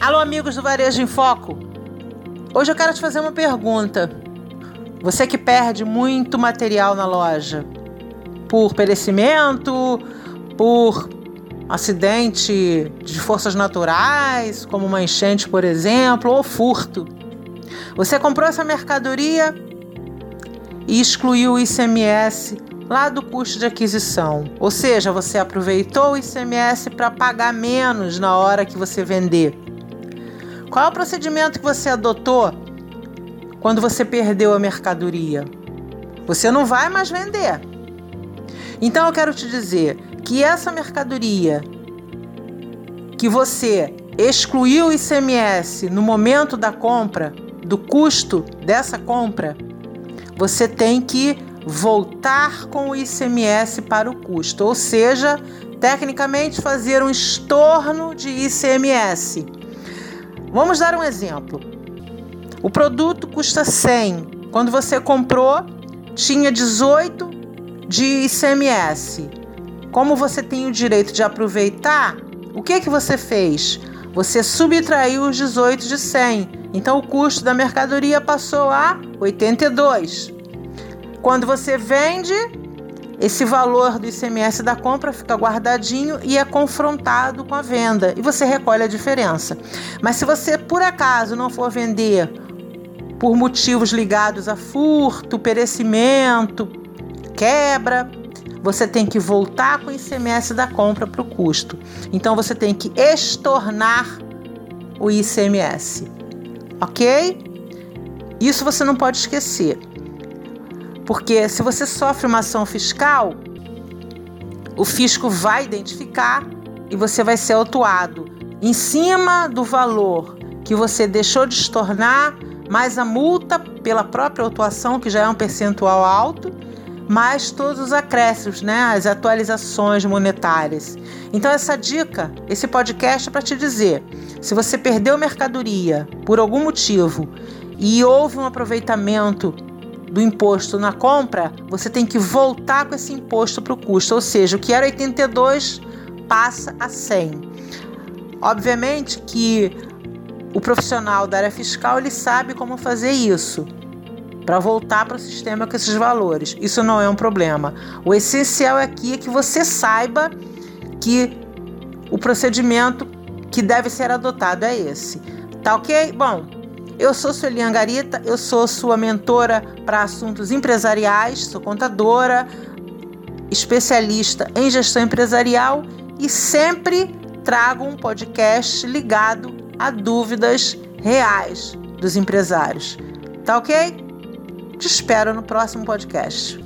Alô, amigos do Varejo em Foco. Hoje eu quero te fazer uma pergunta. Você que perde muito material na loja por perecimento, por acidente de forças naturais, como uma enchente, por exemplo, ou furto. Você comprou essa mercadoria e excluiu o ICMS lá do custo de aquisição. Ou seja, você aproveitou o ICMS para pagar menos na hora que você vender. Qual é o procedimento que você adotou quando você perdeu a mercadoria? Você não vai mais vender. Então eu quero te dizer que essa mercadoria que você excluiu o ICMS no momento da compra, do custo dessa compra, você tem que voltar com o ICMS para o custo, ou seja, tecnicamente fazer um estorno de ICMS. Vamos dar um exemplo. O produto custa 100. Quando você comprou, tinha 18 de ICMS. Como você tem o direito de aproveitar, o que que você fez? Você subtraiu os 18 de 100. Então o custo da mercadoria passou a 82. Quando você vende, esse valor do ICMS da compra fica guardadinho e é confrontado com a venda e você recolhe a diferença. Mas se você por acaso não for vender por motivos ligados a furto, perecimento, quebra, você tem que voltar com o ICMS da compra para o custo. Então você tem que estornar o ICMS, ok? Isso você não pode esquecer. Porque se você sofre uma ação fiscal, o fisco vai identificar e você vai ser autuado em cima do valor que você deixou de estornar, mais a multa pela própria autuação, que já é um percentual alto, mais todos os acréscimos, né, as atualizações monetárias. Então essa dica, esse podcast é para te dizer, se você perdeu mercadoria por algum motivo e houve um aproveitamento do imposto na compra, você tem que voltar com esse imposto para o custo, ou seja, o que era 82 passa a 100. Obviamente que o profissional da área fiscal ele sabe como fazer isso para voltar para o sistema com esses valores. Isso não é um problema. O essencial aqui é que você saiba que o procedimento que deve ser adotado é esse. Tá ok? Bom, eu sou Sueli Angarita, eu sou sua mentora para assuntos empresariais, sou contadora, especialista em gestão empresarial e sempre trago um podcast ligado a dúvidas reais dos empresários. Tá ok? Te espero no próximo podcast.